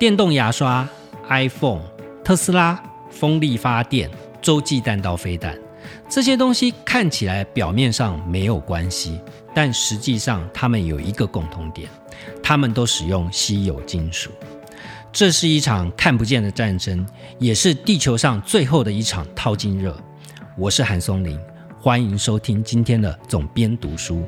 电动牙刷、iPhone、特斯拉、风力发电、洲际弹道飞弹，这些东西看起来表面上没有关系，但实际上它们有一个共同点，它们都使用稀有金属。这是一场看不见的战争，也是地球上最后的一场淘金热。我是韩松林，欢迎收听今天的总编读书。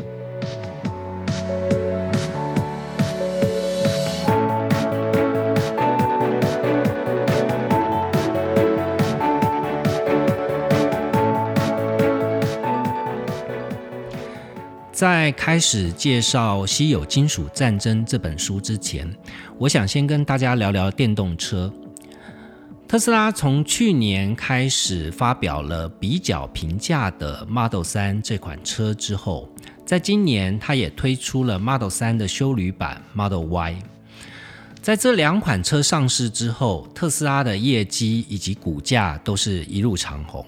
在开始介绍《稀有金属战争》这本书之前，我想先跟大家聊聊电动车。特斯拉从去年开始发表了比较平价的 Model 3这款车之后，在今年它也推出了 Model 3的修旅版 Model Y。在这两款车上市之后，特斯拉的业绩以及股价都是一路长红。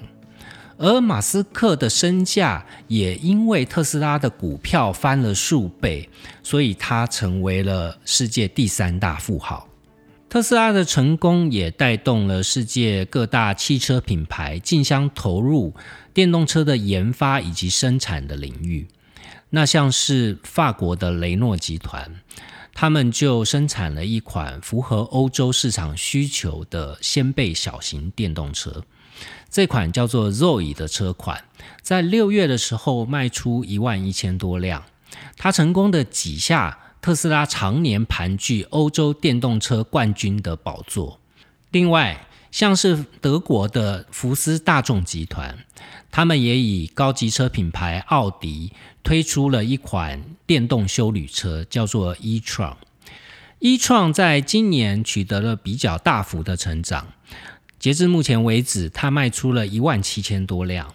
而马斯克的身价也因为特斯拉的股票翻了数倍，所以他成为了世界第三大富豪。特斯拉的成功也带动了世界各大汽车品牌竞相投入电动车的研发以及生产的领域。那像是法国的雷诺集团，他们就生产了一款符合欧洲市场需求的掀背小型电动车。这款叫做 Zoe 的车款，在六月的时候卖出一万一千多辆，它成功的挤下特斯拉常年盘踞欧洲电动车冠军的宝座。另外，像是德国的福斯大众集团，他们也以高级车品牌奥迪推出了一款电动修旅车，叫做 e-tron。e-tron 在今年取得了比较大幅的成长。截至目前为止，它卖出了一万七千多辆，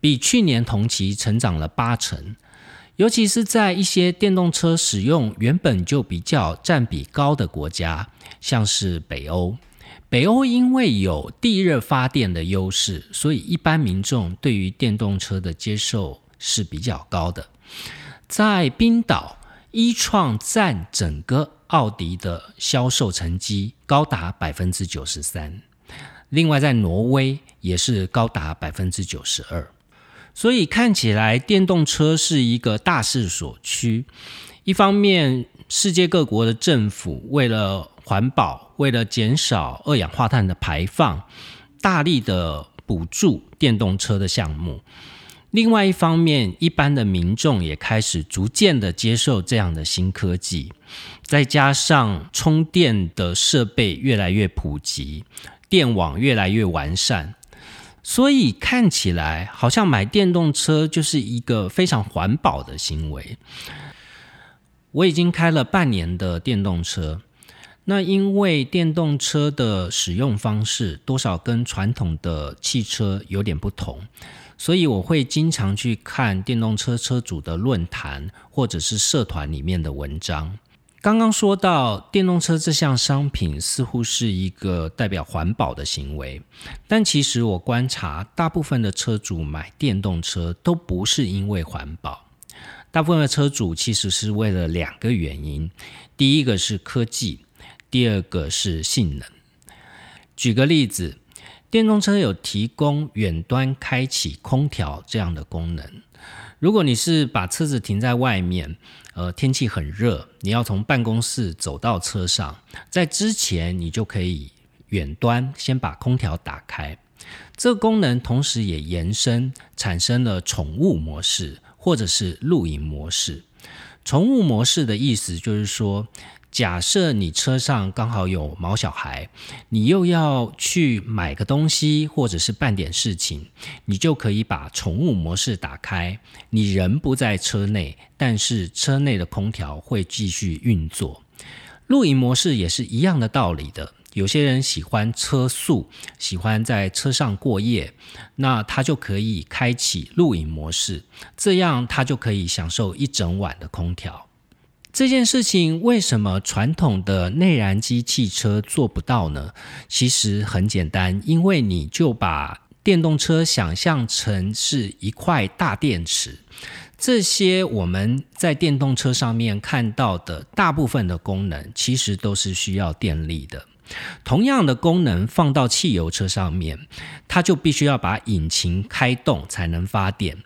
比去年同期成长了八成。尤其是在一些电动车使用原本就比较占比高的国家，像是北欧。北欧因为有地热发电的优势，所以一般民众对于电动车的接受是比较高的。在冰岛，一创占整个奥迪的销售成绩高达百分之九十三。另外，在挪威也是高达百分之九十二，所以看起来电动车是一个大势所趋。一方面，世界各国的政府为了环保，为了减少二氧化碳的排放，大力的补助电动车的项目；另外一方面，一般的民众也开始逐渐的接受这样的新科技，再加上充电的设备越来越普及。电网越来越完善，所以看起来好像买电动车就是一个非常环保的行为。我已经开了半年的电动车，那因为电动车的使用方式多少跟传统的汽车有点不同，所以我会经常去看电动车车主的论坛或者是社团里面的文章。刚刚说到电动车这项商品似乎是一个代表环保的行为，但其实我观察，大部分的车主买电动车都不是因为环保，大部分的车主其实是为了两个原因：第一个是科技，第二个是性能。举个例子，电动车有提供远端开启空调这样的功能。如果你是把车子停在外面，呃，天气很热，你要从办公室走到车上，在之前你就可以远端先把空调打开。这个功能同时也延伸产生了宠物模式或者是露营模式。宠物模式的意思就是说。假设你车上刚好有毛小孩，你又要去买个东西或者是办点事情，你就可以把宠物模式打开。你人不在车内，但是车内的空调会继续运作。露营模式也是一样的道理的。有些人喜欢车速，喜欢在车上过夜，那他就可以开启露营模式，这样他就可以享受一整晚的空调。这件事情为什么传统的内燃机汽车做不到呢？其实很简单，因为你就把电动车想象成是一块大电池，这些我们在电动车上面看到的大部分的功能，其实都是需要电力的。同样的功能放到汽油车上面，它就必须要把引擎开动才能发电，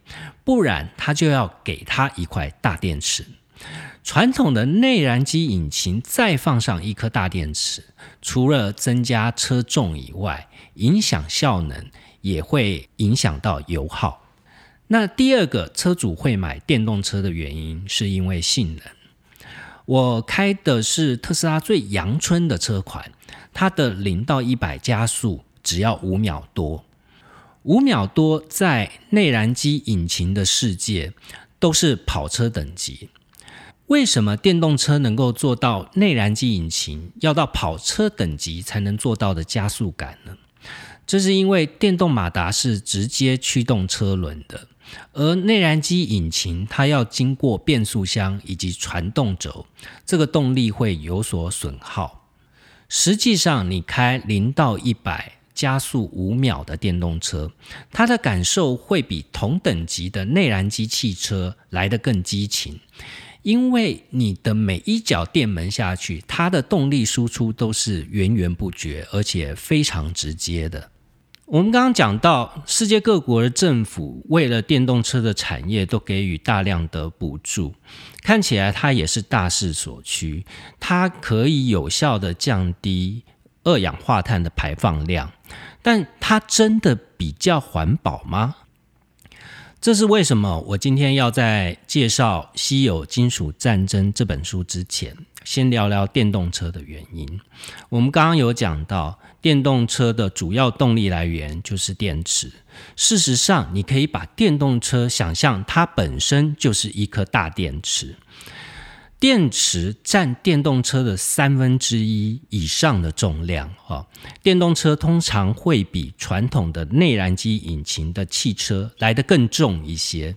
不然它就要给它一块大电池。传统的内燃机引擎再放上一颗大电池，除了增加车重以外，影响效能，也会影响到油耗。那第二个车主会买电动车的原因，是因为性能。我开的是特斯拉最阳春的车款，它的零到一百加速只要五秒多，五秒多在内燃机引擎的世界都是跑车等级。为什么电动车能够做到内燃机引擎要到跑车等级才能做到的加速感呢？这是因为电动马达是直接驱动车轮的，而内燃机引擎它要经过变速箱以及传动轴，这个动力会有所损耗。实际上，你开零到一百加速五秒的电动车，它的感受会比同等级的内燃机汽车来得更激情。因为你的每一脚电门下去，它的动力输出都是源源不绝，而且非常直接的。我们刚刚讲到，世界各国的政府为了电动车的产业都给予大量的补助，看起来它也是大势所趋，它可以有效的降低二氧化碳的排放量，但它真的比较环保吗？这是为什么？我今天要在介绍《稀有金属战争》这本书之前，先聊聊电动车的原因。我们刚刚有讲到，电动车的主要动力来源就是电池。事实上，你可以把电动车想象它本身就是一颗大电池。电池占电动车的三分之一以上的重量，哈，电动车通常会比传统的内燃机引擎的汽车来得更重一些。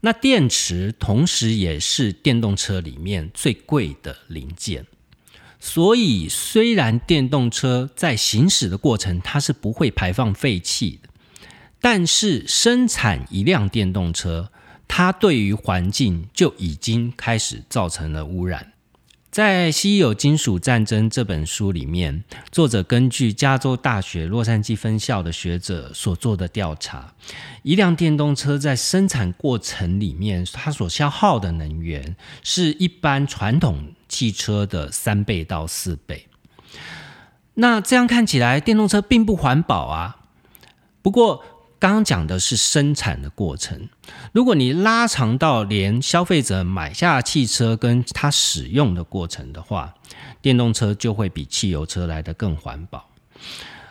那电池同时也是电动车里面最贵的零件，所以虽然电动车在行驶的过程它是不会排放废气的，但是生产一辆电动车。它对于环境就已经开始造成了污染。在《稀有金属战争》这本书里面，作者根据加州大学洛杉矶分校的学者所做的调查，一辆电动车在生产过程里面，它所消耗的能源是一般传统汽车的三倍到四倍。那这样看起来，电动车并不环保啊。不过，刚刚讲的是生产的过程，如果你拉长到连消费者买下汽车跟它使用的过程的话，电动车就会比汽油车来得更环保。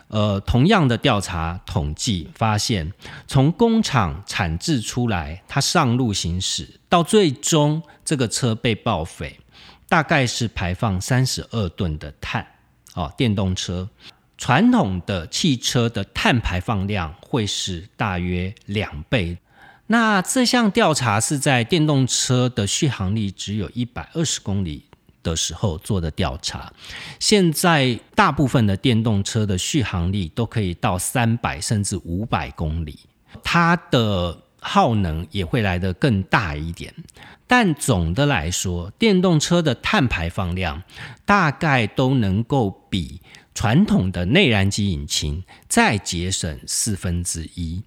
呃，同样的调查统计发现，从工厂产制出来，它上路行驶到最终这个车被报废，大概是排放三十二吨的碳。哦，电动车。传统的汽车的碳排放量会是大约两倍。那这项调查是在电动车的续航力只有一百二十公里的时候做的调查。现在大部分的电动车的续航力都可以到三百甚至五百公里，它的耗能也会来得更大一点。但总的来说，电动车的碳排放量大概都能够比。传统的内燃机引擎再节省四分之一，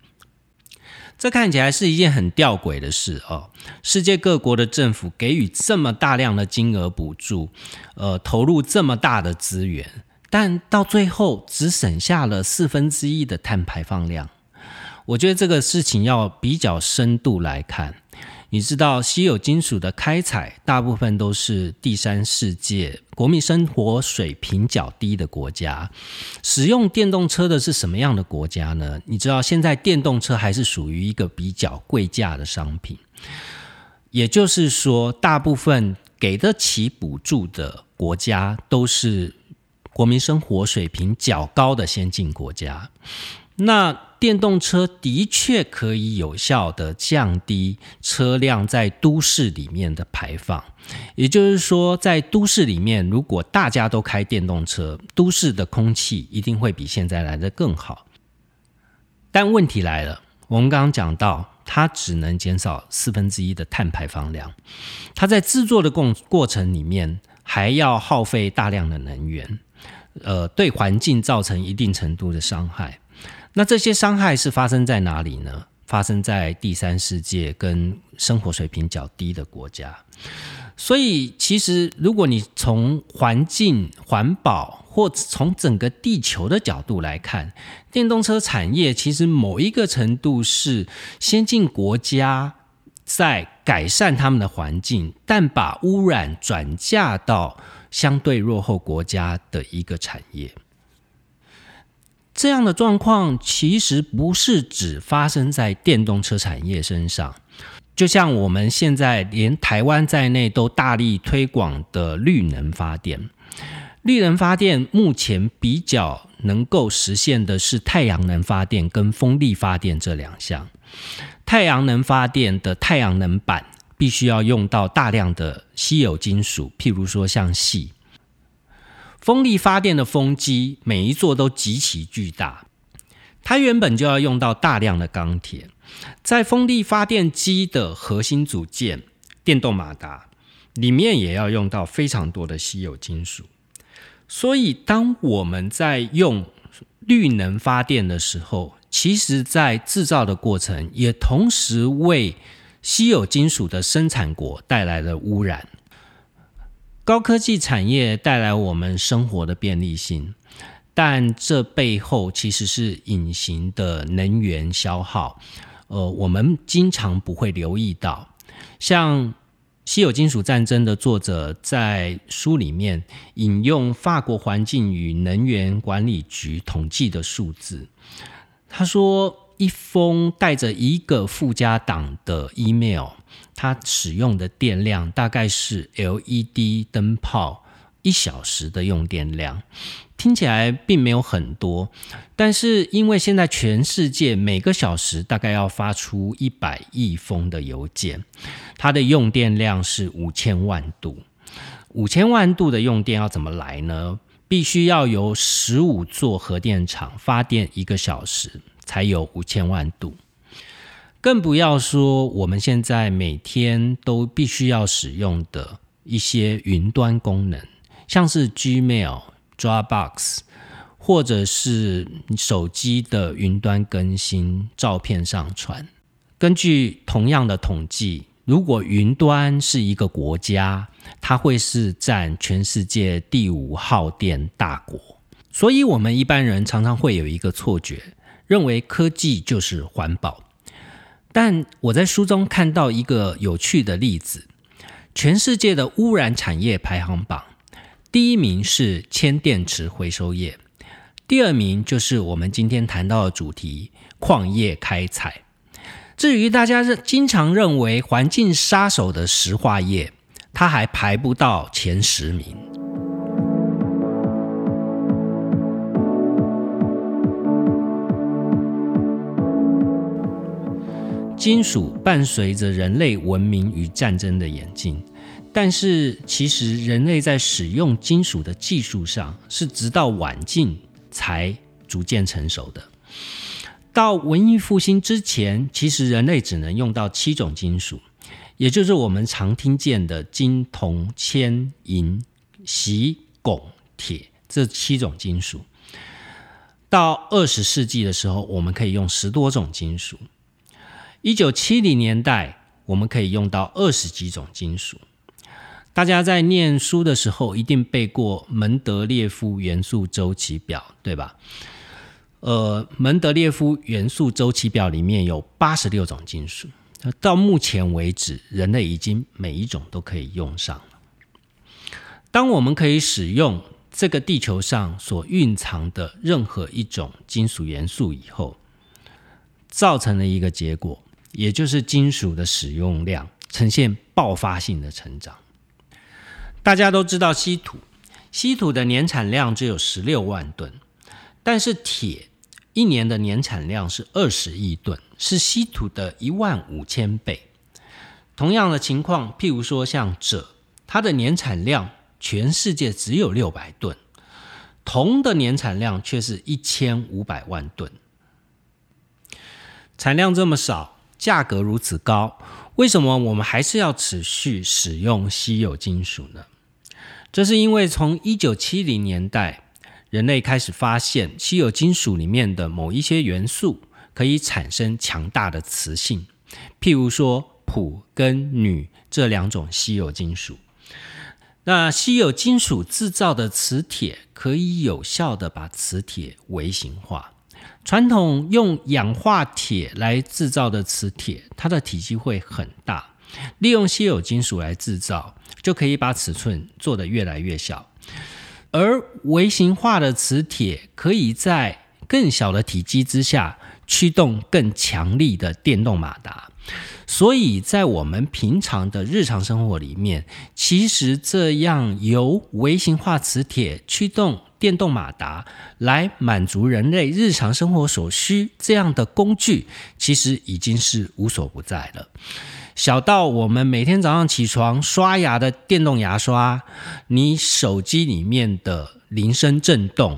这看起来是一件很吊诡的事哦。世界各国的政府给予这么大量的金额补助，呃，投入这么大的资源，但到最后只省下了四分之一的碳排放量。我觉得这个事情要比较深度来看。你知道稀有金属的开采大部分都是第三世界国民生活水平较低的国家，使用电动车的是什么样的国家呢？你知道现在电动车还是属于一个比较贵价的商品，也就是说，大部分给得起补助的国家都是国民生活水平较高的先进国家。那电动车的确可以有效的降低车辆在都市里面的排放，也就是说，在都市里面，如果大家都开电动车，都市的空气一定会比现在来的更好。但问题来了，我们刚刚讲到它只能减少四分之一的碳排放量。它在制作的过过程里面还要耗费大量的能源，呃，对环境造成一定程度的伤害。那这些伤害是发生在哪里呢？发生在第三世界跟生活水平较低的国家。所以，其实如果你从环境环保或从整个地球的角度来看，电动车产业其实某一个程度是先进国家在改善他们的环境，但把污染转嫁到相对落后国家的一个产业。这样的状况其实不是只发生在电动车产业身上，就像我们现在连台湾在内都大力推广的绿能发电。绿能发电目前比较能够实现的是太阳能发电跟风力发电这两项。太阳能发电的太阳能板必须要用到大量的稀有金属，譬如说像锡。风力发电的风机每一座都极其巨大，它原本就要用到大量的钢铁，在风力发电机的核心组件电动马达里面也要用到非常多的稀有金属。所以，当我们在用绿能发电的时候，其实在制造的过程也同时为稀有金属的生产国带来了污染。高科技产业带来我们生活的便利性，但这背后其实是隐形的能源消耗。呃，我们经常不会留意到。像《稀有金属战争》的作者在书里面引用法国环境与能源管理局统计的数字，他说。一封带着一个附加档的 email，它使用的电量大概是 LED 灯泡一小时的用电量，听起来并没有很多，但是因为现在全世界每个小时大概要发出一百亿封的邮件，它的用电量是五千万度，五千万度的用电要怎么来呢？必须要由十五座核电厂发电一个小时。才有五千万度，更不要说我们现在每天都必须要使用的一些云端功能，像是 Gmail、Dropbox，或者是手机的云端更新、照片上传。根据同样的统计，如果云端是一个国家，它会是占全世界第五耗电大国。所以，我们一般人常常会有一个错觉。认为科技就是环保，但我在书中看到一个有趣的例子：全世界的污染产业排行榜，第一名是铅电池回收业，第二名就是我们今天谈到的主题——矿业开采。至于大家认经常认为环境杀手的石化业，它还排不到前十名。金属伴随着人类文明与战争的演进，但是其实人类在使用金属的技术上是直到晚近才逐渐成熟的。到文艺复兴之前，其实人类只能用到七种金属，也就是我们常听见的金、铜、铅、银、锡、汞、铁这七种金属。到二十世纪的时候，我们可以用十多种金属。一九七零年代，我们可以用到二十几种金属。大家在念书的时候一定背过门德列夫元素周期表，对吧？呃，门德列夫元素周期表里面有八十六种金属，到目前为止，人类已经每一种都可以用上了。当我们可以使用这个地球上所蕴藏的任何一种金属元素以后，造成了一个结果。也就是金属的使用量呈现爆发性的成长。大家都知道稀土，稀土的年产量只有十六万吨，但是铁一年的年产量是二十亿吨，是稀土的一万五千倍。同样的情况，譬如说像锗，它的年产量全世界只有六百吨，铜的年产量却是一千五百万吨，产量这么少。价格如此高，为什么我们还是要持续使用稀有金属呢？这是因为从一九七零年代，人类开始发现稀有金属里面的某一些元素可以产生强大的磁性，譬如说钋跟铝这两种稀有金属。那稀有金属制造的磁铁可以有效的把磁铁微型化。传统用氧化铁来制造的磁铁，它的体积会很大。利用稀有金属来制造，就可以把尺寸做得越来越小。而微型化的磁铁，可以在更小的体积之下驱动更强力的电动马达。所以在我们平常的日常生活里面，其实这样由微型化磁铁驱动。电动马达来满足人类日常生活所需，这样的工具其实已经是无所不在了。小到我们每天早上起床刷牙的电动牙刷，你手机里面的铃声震动，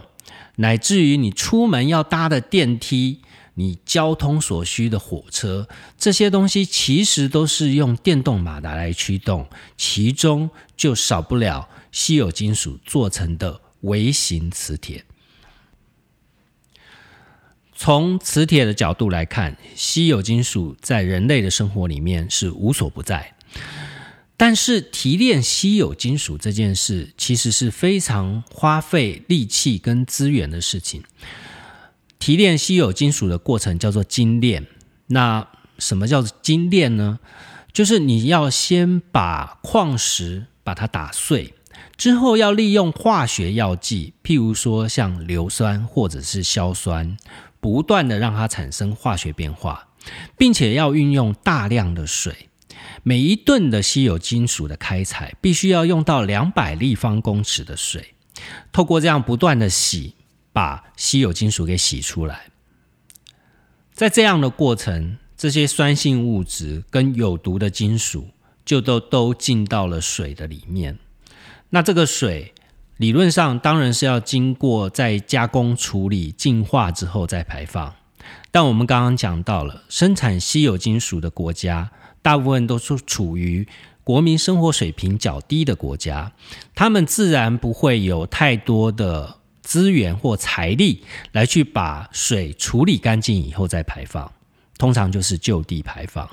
乃至于你出门要搭的电梯，你交通所需的火车，这些东西其实都是用电动马达来驱动，其中就少不了稀有金属做成的。微型磁铁，从磁铁的角度来看，稀有金属在人类的生活里面是无所不在。但是提炼稀有金属这件事，其实是非常花费力气跟资源的事情。提炼稀有金属的过程叫做精炼。那什么叫做精炼呢？就是你要先把矿石把它打碎。之后要利用化学药剂，譬如说像硫酸或者是硝酸，不断的让它产生化学变化，并且要运用大量的水。每一吨的稀有金属的开采，必须要用到两百立方公尺的水。透过这样不断的洗，把稀有金属给洗出来。在这样的过程，这些酸性物质跟有毒的金属就都都进到了水的里面。那这个水理论上当然是要经过再加工处理、净化之后再排放。但我们刚刚讲到了，生产稀有金属的国家，大部分都是处于国民生活水平较低的国家，他们自然不会有太多的资源或财力来去把水处理干净以后再排放，通常就是就地排放。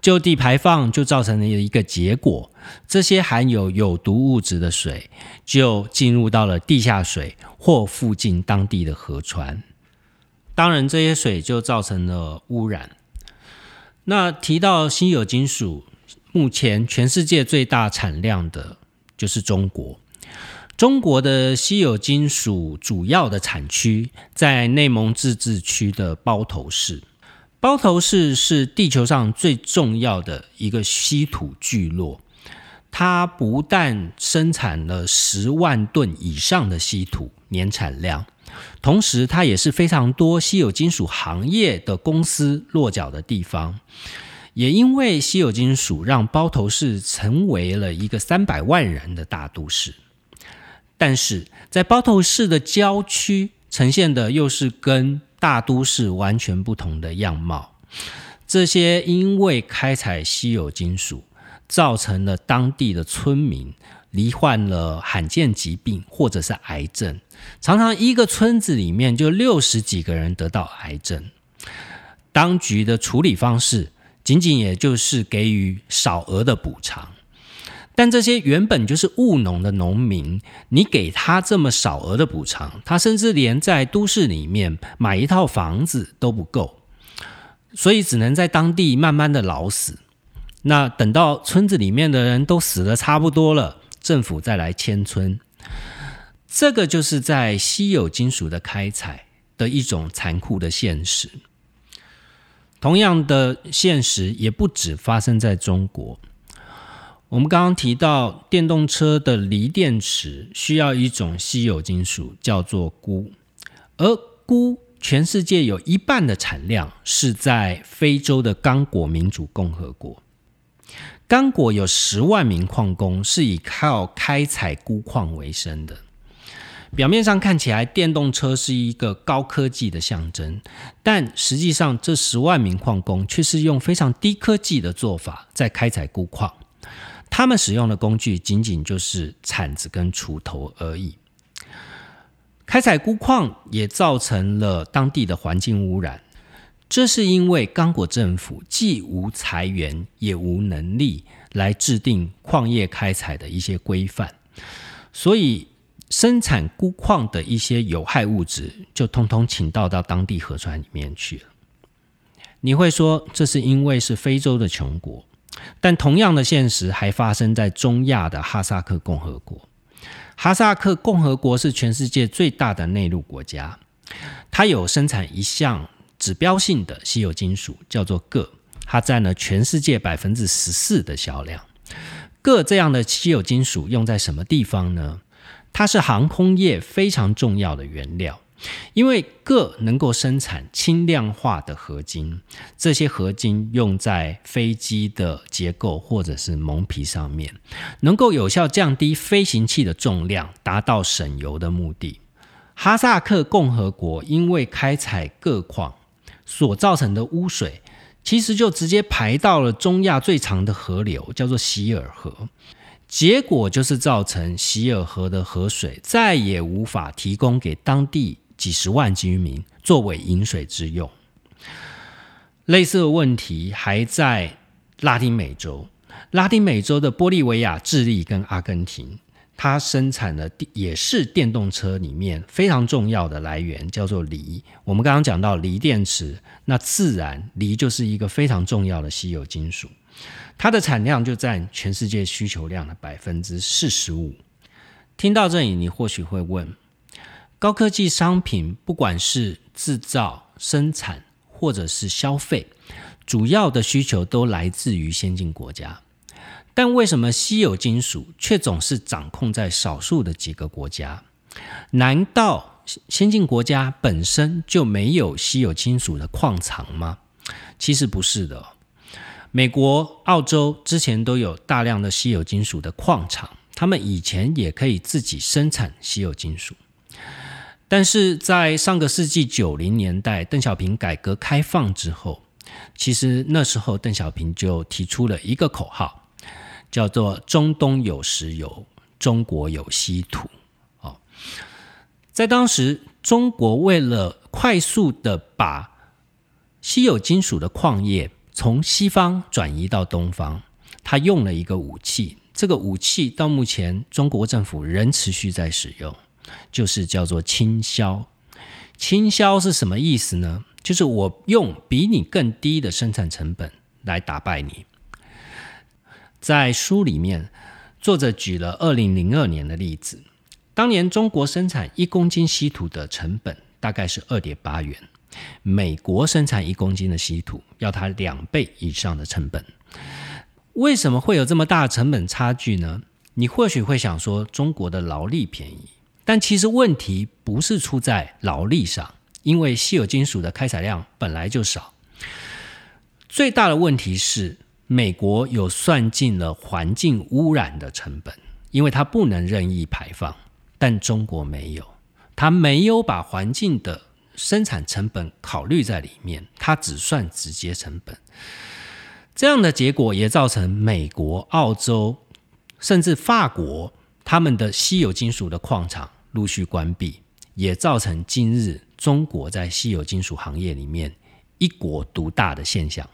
就地排放就造成了一个结果，这些含有有毒物质的水就进入到了地下水或附近当地的河川，当然这些水就造成了污染。那提到稀有金属，目前全世界最大产量的就是中国，中国的稀有金属主要的产区在内蒙自治区的包头市。包头市是地球上最重要的一个稀土聚落，它不但生产了十万吨以上的稀土年产量，同时它也是非常多稀有金属行业的公司落脚的地方。也因为稀有金属，让包头市成为了一个三百万人的大都市。但是在包头市的郊区，呈现的又是跟大都市完全不同的样貌，这些因为开采稀有金属，造成了当地的村民罹患了罕见疾病或者是癌症，常常一个村子里面就六十几个人得到癌症。当局的处理方式，仅仅也就是给予少额的补偿。但这些原本就是务农的农民，你给他这么少额的补偿，他甚至连在都市里面买一套房子都不够，所以只能在当地慢慢的老死。那等到村子里面的人都死的差不多了，政府再来迁村。这个就是在稀有金属的开采的一种残酷的现实。同样的现实也不止发生在中国。我们刚刚提到，电动车的锂电池需要一种稀有金属，叫做钴，而钴全世界有一半的产量是在非洲的刚果民主共和国。刚果有十万名矿工是以靠开采钴矿为生的。表面上看起来电动车是一个高科技的象征，但实际上这十万名矿工却是用非常低科技的做法在开采钴矿。他们使用的工具仅仅就是铲子跟锄头而已。开采钴矿也造成了当地的环境污染，这是因为刚果政府既无财源也无能力来制定矿业开采的一些规范，所以生产钴矿的一些有害物质就通通倾倒到当地河川里面去了。你会说这是因为是非洲的穷国，但同样的现实还发生在中亚的哈萨克共和国。哈萨克共和国是全世界最大的内陆国家，它有生产一项指标性的稀有金属，叫做铬，它占了全世界百分之十四的销量。铬这样的稀有金属用在什么地方呢？它是航空业非常重要的原料。因为铬能够生产轻量化的合金，这些合金用在飞机的结构或者是蒙皮上面，能够有效降低飞行器的重量，达到省油的目的。哈萨克共和国因为开采铬矿所造成的污水，其实就直接排到了中亚最长的河流，叫做希尔河。结果就是造成希尔河的河水再也无法提供给当地。几十万居民作为饮水之用。类似的问题还在拉丁美洲，拉丁美洲的玻利维亚、智利跟阿根廷，它生产的也是电动车里面非常重要的来源，叫做锂。我们刚刚讲到锂电池，那自然锂就是一个非常重要的稀有金属，它的产量就占全世界需求量的百分之四十五。听到这里，你或许会问。高科技商品，不管是制造、生产或者是消费，主要的需求都来自于先进国家。但为什么稀有金属却总是掌控在少数的几个国家？难道先进国家本身就没有稀有金属的矿藏吗？其实不是的。美国、澳洲之前都有大量的稀有金属的矿场，他们以前也可以自己生产稀有金属。但是在上个世纪九零年代，邓小平改革开放之后，其实那时候邓小平就提出了一个口号，叫做“中东有石油，中国有稀土”。哦，在当时，中国为了快速的把稀有金属的矿业从西方转移到东方，他用了一个武器，这个武器到目前中国政府仍持续在使用。就是叫做倾销，倾销是什么意思呢？就是我用比你更低的生产成本来打败你。在书里面，作者举了二零零二年的例子，当年中国生产一公斤稀土的成本大概是二点八元，美国生产一公斤的稀土要它两倍以上的成本。为什么会有这么大的成本差距呢？你或许会想说，中国的劳力便宜。但其实问题不是出在劳力上，因为稀有金属的开采量本来就少。最大的问题是，美国有算进了环境污染的成本，因为它不能任意排放，但中国没有，它没有把环境的生产成本考虑在里面，它只算直接成本。这样的结果也造成美国、澳洲甚至法国他们的稀有金属的矿场。陆续关闭，也造成今日中国在稀有金属行业里面一国独大的现象。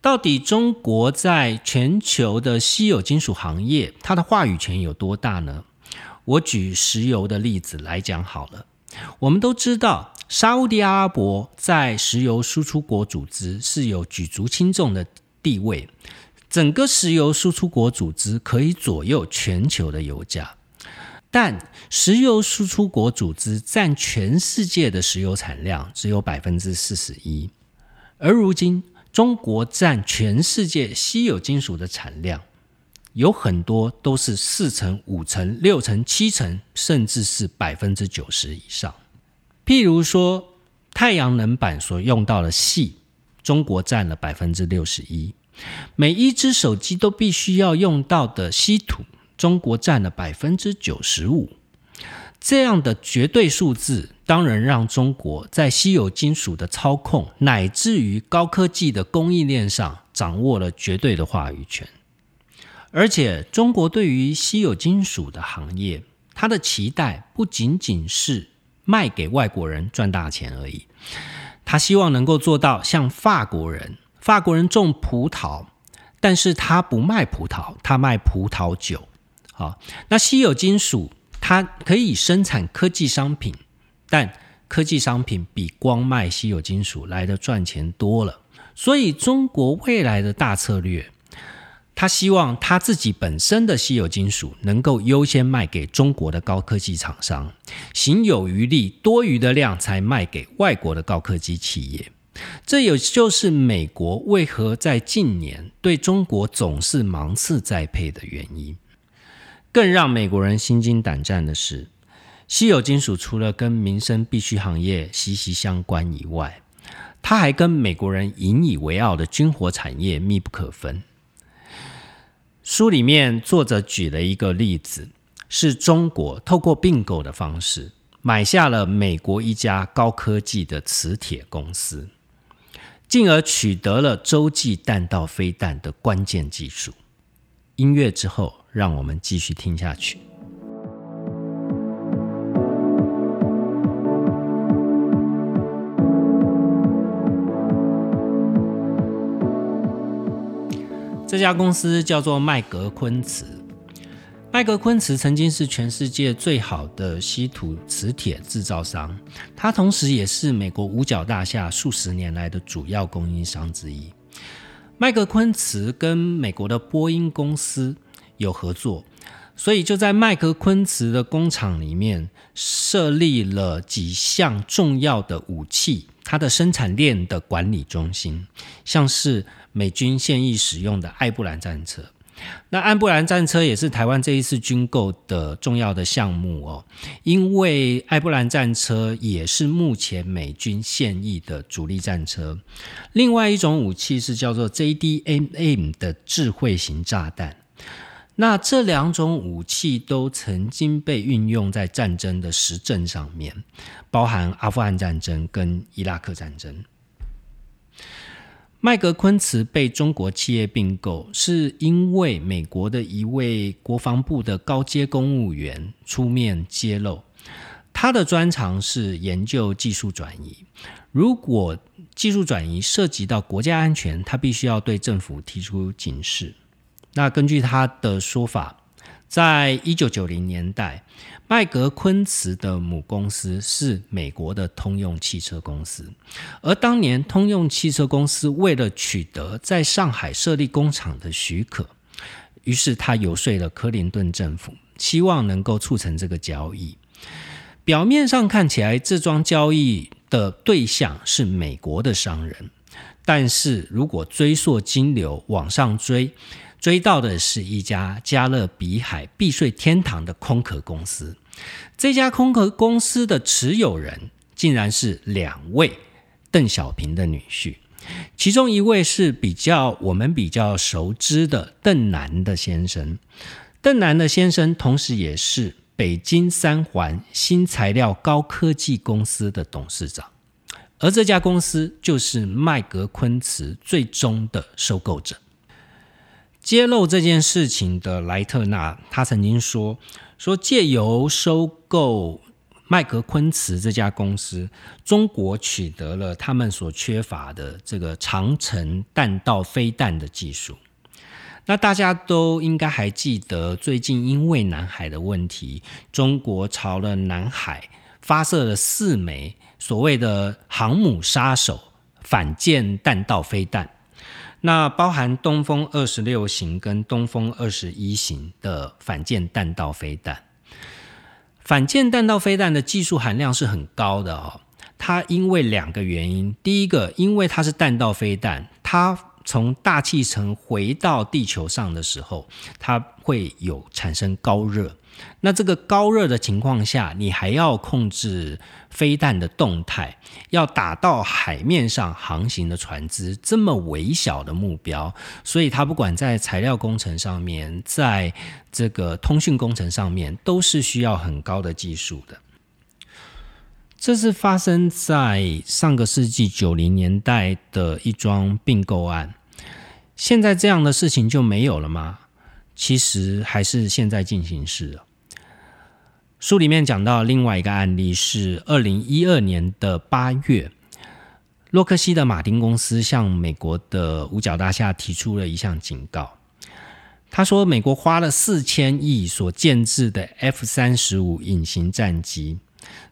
到底中国在全球的稀有金属行业，它的话语权有多大呢？我举石油的例子来讲好了。我们都知道，沙地阿拉伯在石油输出国组织是有举足轻重的地位，整个石油输出国组织可以左右全球的油价。但石油输出国组织占全世界的石油产量只有百分之四十一，而如今中国占全世界稀有金属的产量，有很多都是四成、五成、六成、七成，甚至是百分之九十以上。譬如说，太阳能板所用到的锡，中国占了百分之六十一；每一只手机都必须要用到的稀土。中国占了百分之九十五，这样的绝对数字，当然让中国在稀有金属的操控，乃至于高科技的供应链上，掌握了绝对的话语权。而且，中国对于稀有金属的行业，它的期待不仅仅是卖给外国人赚大钱而已，他希望能够做到像法国人，法国人种葡萄，但是他不卖葡萄，他卖葡萄酒。好，那稀有金属。它可以生产科技商品，但科技商品比光卖稀有金属来的赚钱多了。所以，中国未来的大策略，他希望他自己本身的稀有金属能够优先卖给中国的高科技厂商，行有余力，多余的量才卖给外国的高科技企业。这也就是美国为何在近年对中国总是芒刺在配的原因。更让美国人心惊胆战的是，稀有金属除了跟民生必需行业息息相关以外，它还跟美国人引以为傲的军火产业密不可分。书里面作者举了一个例子，是中国透过并购的方式买下了美国一家高科技的磁铁公司，进而取得了洲际弹道飞弹的关键技术。音乐之后。让我们继续听下去。这家公司叫做麦格昆瓷。麦格昆瓷曾经是全世界最好的稀土磁铁制造商，它同时也是美国五角大厦数十年来的主要供应商之一。麦格昆瓷跟美国的波音公司。有合作，所以就在麦克昆茨的工厂里面设立了几项重要的武器，它的生产链的管理中心，像是美军现役使用的艾布兰战车。那艾布兰战车也是台湾这一次军购的重要的项目哦，因为艾布兰战车也是目前美军现役的主力战车。另外一种武器是叫做 JDMM 的智慧型炸弹。那这两种武器都曾经被运用在战争的实证上面，包含阿富汗战争跟伊拉克战争。麦格昆茨被中国企业并购，是因为美国的一位国防部的高阶公务员出面揭露，他的专长是研究技术转移。如果技术转移涉及到国家安全，他必须要对政府提出警示。那根据他的说法，在一九九零年代，麦格昆茨的母公司是美国的通用汽车公司，而当年通用汽车公司为了取得在上海设立工厂的许可，于是他游说了克林顿政府，希望能够促成这个交易。表面上看起来，这桩交易的对象是美国的商人，但是如果追溯金流往上追，追到的是一家加勒比海避税天堂的空壳公司，这家空壳公司的持有人竟然是两位邓小平的女婿，其中一位是比较我们比较熟知的邓南的先生，邓南的先生同时也是北京三环新材料高科技公司的董事长，而这家公司就是麦格昆茨最终的收购者。揭露这件事情的莱特纳，他曾经说：“说借由收购麦格昆茨这家公司，中国取得了他们所缺乏的这个长程弹道飞弹的技术。那大家都应该还记得，最近因为南海的问题，中国朝了南海发射了四枚所谓的航母杀手反舰弹道飞弹。”那包含东风二十六型跟东风二十一型的反舰弹道飞弹，反舰弹道飞弹的技术含量是很高的哦。它因为两个原因，第一个，因为它是弹道飞弹，它从大气层回到地球上的时候，它会有产生高热。那这个高热的情况下，你还要控制飞弹的动态，要打到海面上航行的船只，这么微小的目标，所以它不管在材料工程上面，在这个通讯工程上面，都是需要很高的技术的。这是发生在上个世纪九零年代的一桩并购案，现在这样的事情就没有了吗？其实还是现在进行时。书里面讲到另外一个案例是二零一二年的八月，洛克希德马丁公司向美国的五角大厦提出了一项警告。他说，美国花了四千亿所建制的 F 三十五隐形战机，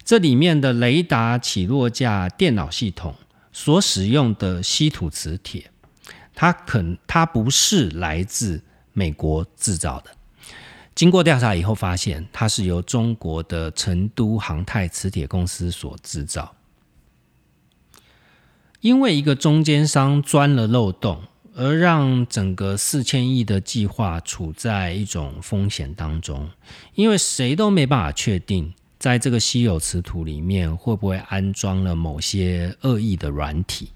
这里面的雷达、起落架、电脑系统所使用的稀土磁铁，它肯它不是来自美国制造的。经过调查以后，发现它是由中国的成都航太磁铁公司所制造。因为一个中间商钻了漏洞，而让整个四千亿的计划处在一种风险当中。因为谁都没办法确定，在这个稀有磁土里面会不会安装了某些恶意的软体。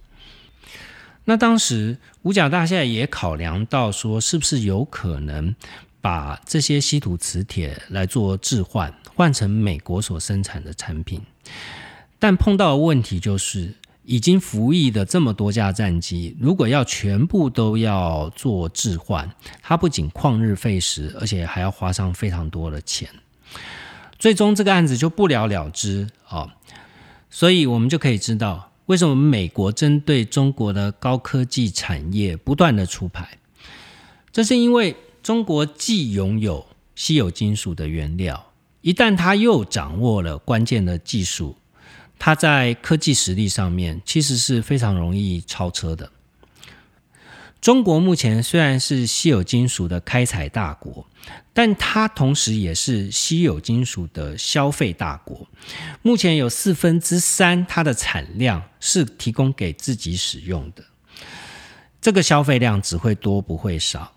那当时五角大厦也考量到说，是不是有可能？把这些稀土磁铁来做置换，换成美国所生产的产品，但碰到的问题就是，已经服役的这么多架战机，如果要全部都要做置换，它不仅旷日费时，而且还要花上非常多的钱，最终这个案子就不了了之啊。所以我们就可以知道，为什么美国针对中国的高科技产业不断的出牌，这是因为。中国既拥有稀有金属的原料，一旦它又掌握了关键的技术，它在科技实力上面其实是非常容易超车的。中国目前虽然是稀有金属的开采大国，但它同时也是稀有金属的消费大国。目前有四分之三它的产量是提供给自己使用的，这个消费量只会多不会少。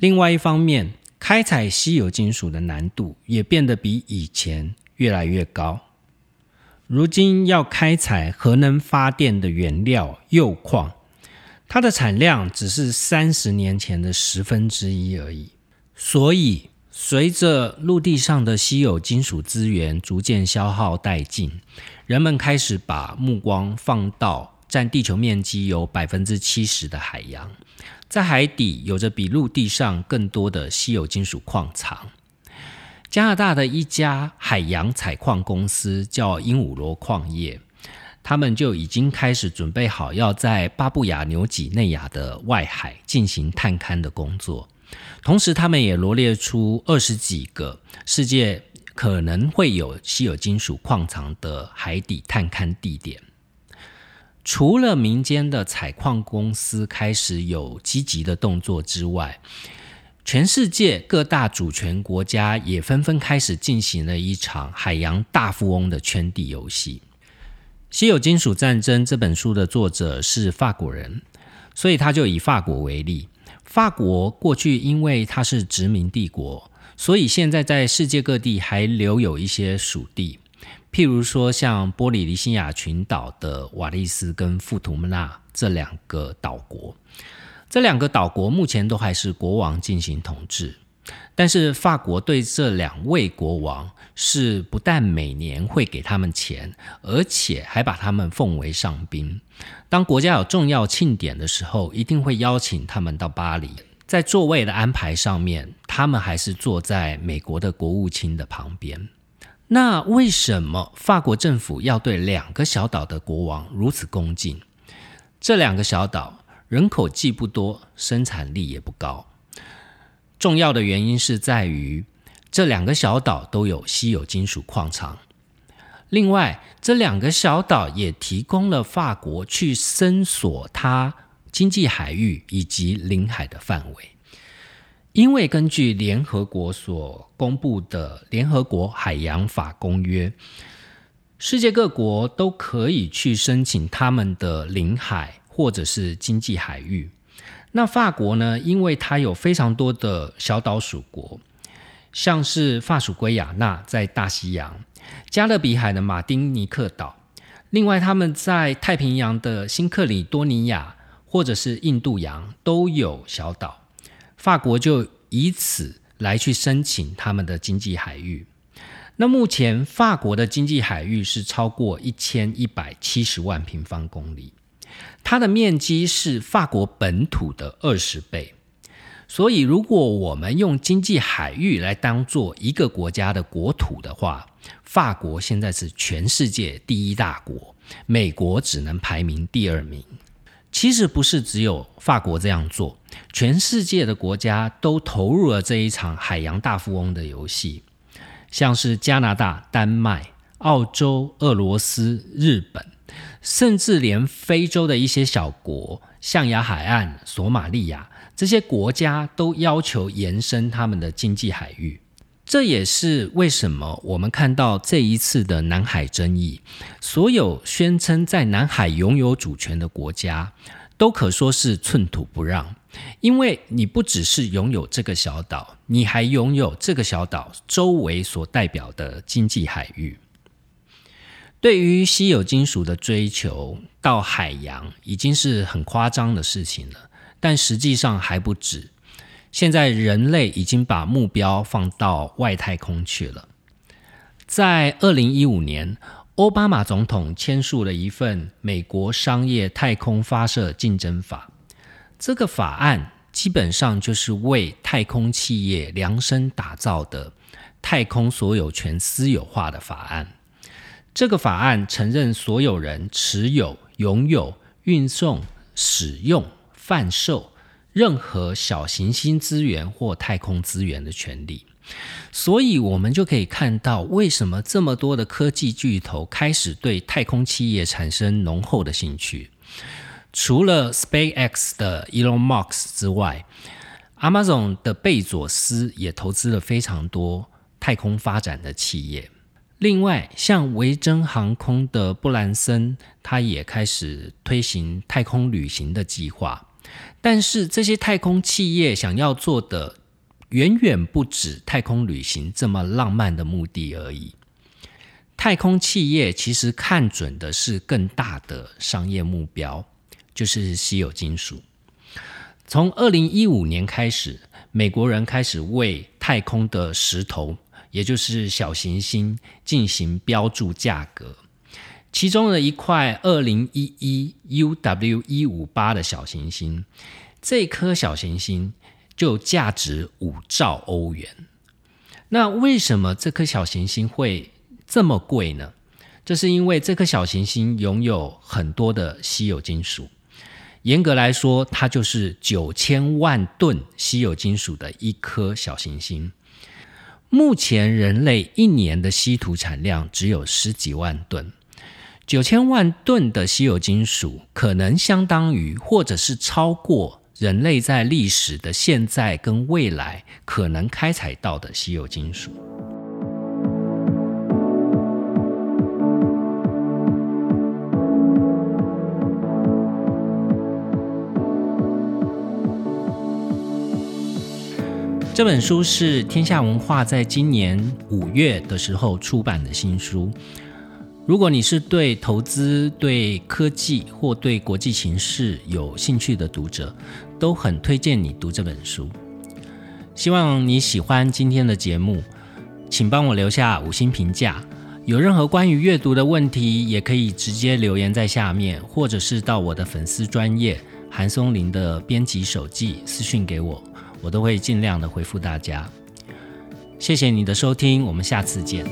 另外一方面，开采稀有金属的难度也变得比以前越来越高。如今要开采核能发电的原料铀矿，它的产量只是三十年前的十分之一而已。所以，随着陆地上的稀有金属资源逐渐消耗殆尽，人们开始把目光放到占地球面积有百分之七十的海洋。在海底有着比陆地上更多的稀有金属矿藏。加拿大的一家海洋采矿公司叫鹦鹉螺矿业，他们就已经开始准备好要在巴布亚纽几内亚的外海进行探勘的工作。同时，他们也罗列出二十几个世界可能会有稀有金属矿藏的海底探勘地点。除了民间的采矿公司开始有积极的动作之外，全世界各大主权国家也纷纷开始进行了一场海洋大富翁的圈地游戏。《稀有金属战争》这本书的作者是法国人，所以他就以法国为例。法国过去因为它是殖民帝国，所以现在在世界各地还留有一些属地。譬如说，像波里尼西亚群岛的瓦利斯跟富图姆纳这两个岛国，这两个岛国目前都还是国王进行统治。但是法国对这两位国王是不但每年会给他们钱，而且还把他们奉为上宾。当国家有重要庆典的时候，一定会邀请他们到巴黎。在座位的安排上面，他们还是坐在美国的国务卿的旁边。那为什么法国政府要对两个小岛的国王如此恭敬？这两个小岛人口既不多，生产力也不高。重要的原因是在于这两个小岛都有稀有金属矿藏。另外，这两个小岛也提供了法国去伸索它经济海域以及领海的范围。因为根据联合国所公布的《联合国海洋法公约》，世界各国都可以去申请他们的领海或者是经济海域。那法国呢？因为它有非常多的小岛属国，像是法属圭亚那在大西洋，加勒比海的马丁尼克岛，另外他们在太平洋的新克里多尼亚或者是印度洋都有小岛，法国就以此来去申请他们的经济海域。那目前法国的经济海域是超过一千一百七十万平方公里。它的面积是法国本土的二十倍，所以如果我们用经济海域来当做一个国家的国土的话，法国现在是全世界第一大国，美国只能排名第二名。其实不是只有法国这样做，全世界的国家都投入了这一场海洋大富翁的游戏，像是加拿大、丹麦、澳洲、俄罗斯、日本。甚至连非洲的一些小国，象牙海岸、索马利亚这些国家都要求延伸他们的经济海域。这也是为什么我们看到这一次的南海争议，所有宣称在南海拥有主权的国家都可说是寸土不让，因为你不只是拥有这个小岛，你还拥有这个小岛周围所代表的经济海域。对于稀有金属的追求到海洋已经是很夸张的事情了，但实际上还不止。现在人类已经把目标放到外太空去了。在二零一五年，奥巴马总统签署了一份美国商业太空发射竞争法。这个法案基本上就是为太空企业量身打造的太空所有权私有化的法案。这个法案承认所有人持有、拥有、运送、使用、贩售任何小行星资源或太空资源的权利，所以我们就可以看到，为什么这么多的科技巨头开始对太空企业产生浓厚的兴趣。除了 SpaceX 的 Elon Musk 之外，Amazon 的贝佐斯也投资了非常多太空发展的企业。另外，像维珍航空的布兰森，他也开始推行太空旅行的计划。但是，这些太空企业想要做的，远远不止太空旅行这么浪漫的目的而已。太空企业其实看准的是更大的商业目标，就是稀有金属。从二零一五年开始，美国人开始为太空的石头。也就是小行星进行标注价格，其中的一块二零一一 UW 一五八的小行星，这颗小行星就价值五兆欧元。那为什么这颗小行星会这么贵呢？这是因为这颗小行星拥有很多的稀有金属，严格来说，它就是九千万吨稀有金属的一颗小行星。目前人类一年的稀土产量只有十几万吨，九千万吨的稀有金属可能相当于，或者是超过人类在历史的现在跟未来可能开采到的稀有金属。这本书是天下文化在今年五月的时候出版的新书。如果你是对投资、对科技或对国际形势有兴趣的读者，都很推荐你读这本书。希望你喜欢今天的节目，请帮我留下五星评价。有任何关于阅读的问题，也可以直接留言在下面，或者是到我的粉丝专业韩松林的编辑手记私讯给我。我都会尽量的回复大家，谢谢你的收听，我们下次见。